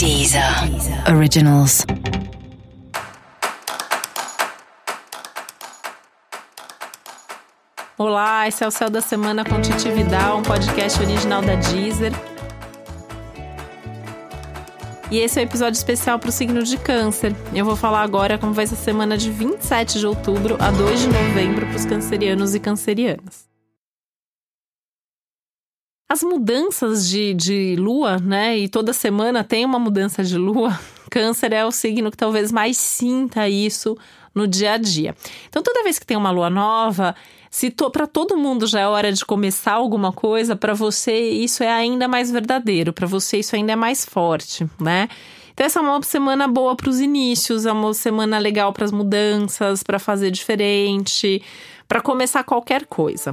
Deezer Originals. Olá, esse é o Céu da Semana com Titi Vidal, um podcast original da Deezer. E esse é o um episódio especial para o signo de Câncer. Eu vou falar agora como vai ser a semana de 27 de outubro a 2 de novembro para os cancerianos e cancerianas. As mudanças de, de lua, né? E toda semana tem uma mudança de lua. Câncer é o signo que talvez mais sinta isso no dia a dia. Então, toda vez que tem uma lua nova, se to, para todo mundo já é hora de começar alguma coisa, para você isso é ainda mais verdadeiro, para você isso ainda é mais forte, né? Então, essa é uma semana boa para os inícios, é uma semana legal para as mudanças, para fazer diferente, para começar qualquer coisa.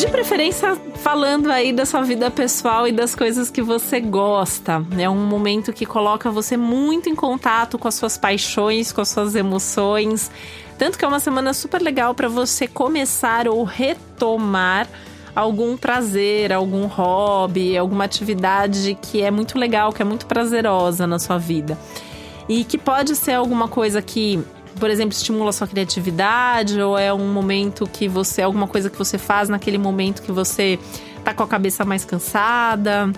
De preferência, falando aí da sua vida pessoal e das coisas que você gosta. É um momento que coloca você muito em contato com as suas paixões, com as suas emoções. Tanto que é uma semana super legal para você começar ou retomar algum prazer, algum hobby, alguma atividade que é muito legal, que é muito prazerosa na sua vida. E que pode ser alguma coisa que por exemplo, estimula sua criatividade ou é um momento que você, alguma coisa que você faz naquele momento que você tá com a cabeça mais cansada,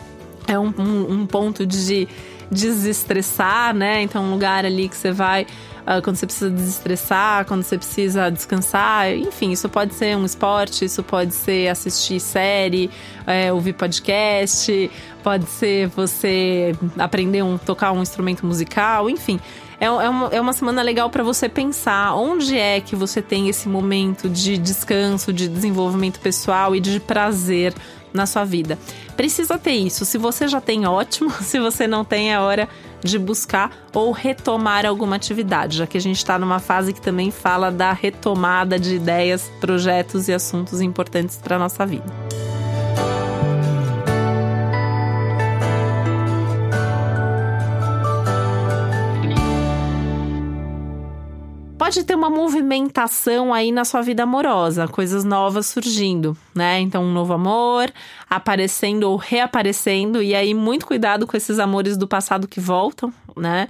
é um, um, um ponto de desestressar, né? Então, um lugar ali que você vai uh, quando você precisa desestressar, quando você precisa descansar, enfim, isso pode ser um esporte, isso pode ser assistir série, é, ouvir podcast, pode ser você aprender um tocar um instrumento musical, enfim é, é, é uma semana legal para você pensar onde é que você tem esse momento de descanso, de desenvolvimento pessoal e de prazer na sua vida. Precisa ter isso. Se você já tem, ótimo. Se você não tem, é hora de buscar ou retomar alguma atividade, já que a gente está numa fase que também fala da retomada de ideias, projetos e assuntos importantes para nossa vida. Pode ter uma movimentação aí na sua vida amorosa, coisas novas surgindo, né? Então, um novo amor aparecendo ou reaparecendo, e aí muito cuidado com esses amores do passado que voltam, né?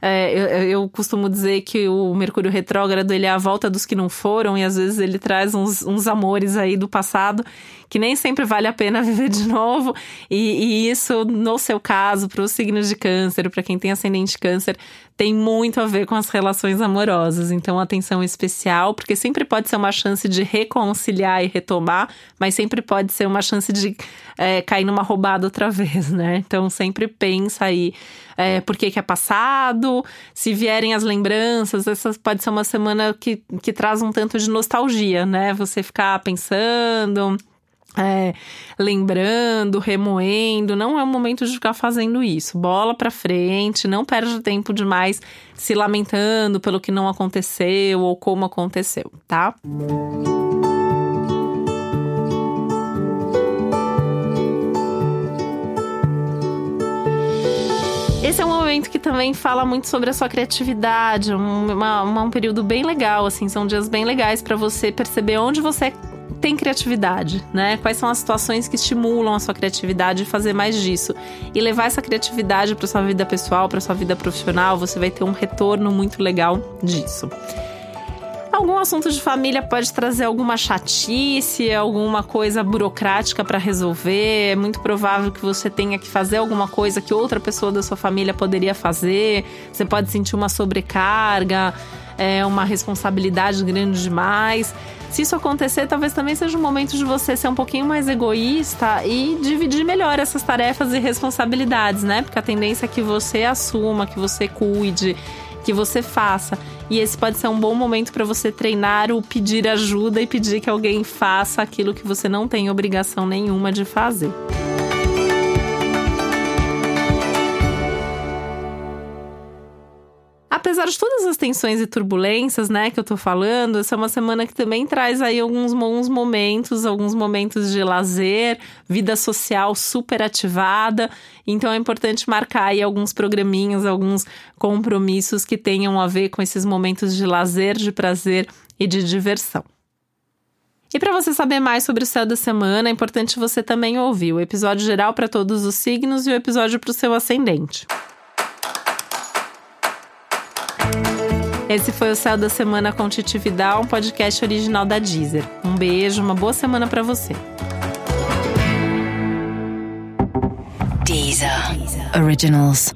É, eu, eu, costumo dizer que o Mercúrio retrógrado ele é a volta dos que não foram e às vezes ele traz uns, uns amores aí do passado que nem sempre vale a pena viver de novo. E, e isso, no seu caso, para os signos de câncer, para quem tem ascendente câncer, tem muito a ver com as relações amorosas. Então, atenção especial, porque sempre pode ser uma chance de reconciliar e retomar, mas sempre pode ser uma chance de é, cair numa roubada outra vez, né? Então, sempre pensa aí é, por que, que é passado, se vierem as lembranças, essa pode ser uma semana que, que traz um tanto de nostalgia, né? Você ficar pensando é, lembrando, remoendo, não é o momento de ficar fazendo isso. Bola para frente, não perde tempo demais se lamentando pelo que não aconteceu ou como aconteceu, tá? Esse momento que também fala muito sobre a sua criatividade, um, uma, um período bem legal, assim, são dias bem legais para você perceber onde você tem criatividade, né? Quais são as situações que estimulam a sua criatividade e fazer mais disso. E levar essa criatividade para sua vida pessoal, para sua vida profissional, você vai ter um retorno muito legal disso. Algum assunto de família pode trazer alguma chatice, alguma coisa burocrática para resolver. É muito provável que você tenha que fazer alguma coisa que outra pessoa da sua família poderia fazer. Você pode sentir uma sobrecarga, é, uma responsabilidade grande demais. Se isso acontecer, talvez também seja um momento de você ser um pouquinho mais egoísta e dividir melhor essas tarefas e responsabilidades, né? Porque a tendência é que você assuma, que você cuide, que você faça. E esse pode ser um bom momento para você treinar o pedir ajuda e pedir que alguém faça aquilo que você não tem obrigação nenhuma de fazer. Apesar de todas as tensões e turbulências, né, que eu tô falando, essa é uma semana que também traz aí alguns bons momentos, alguns momentos de lazer, vida social super ativada. Então é importante marcar aí alguns programinhos, alguns compromissos que tenham a ver com esses momentos de lazer, de prazer e de diversão. E para você saber mais sobre o céu da semana, é importante você também ouvir o episódio geral para todos os signos e o episódio para o seu ascendente. Esse foi o Céu da Semana com Titi Vidal, um podcast original da Deezer. Um beijo, uma boa semana para você. Deezer. Originals.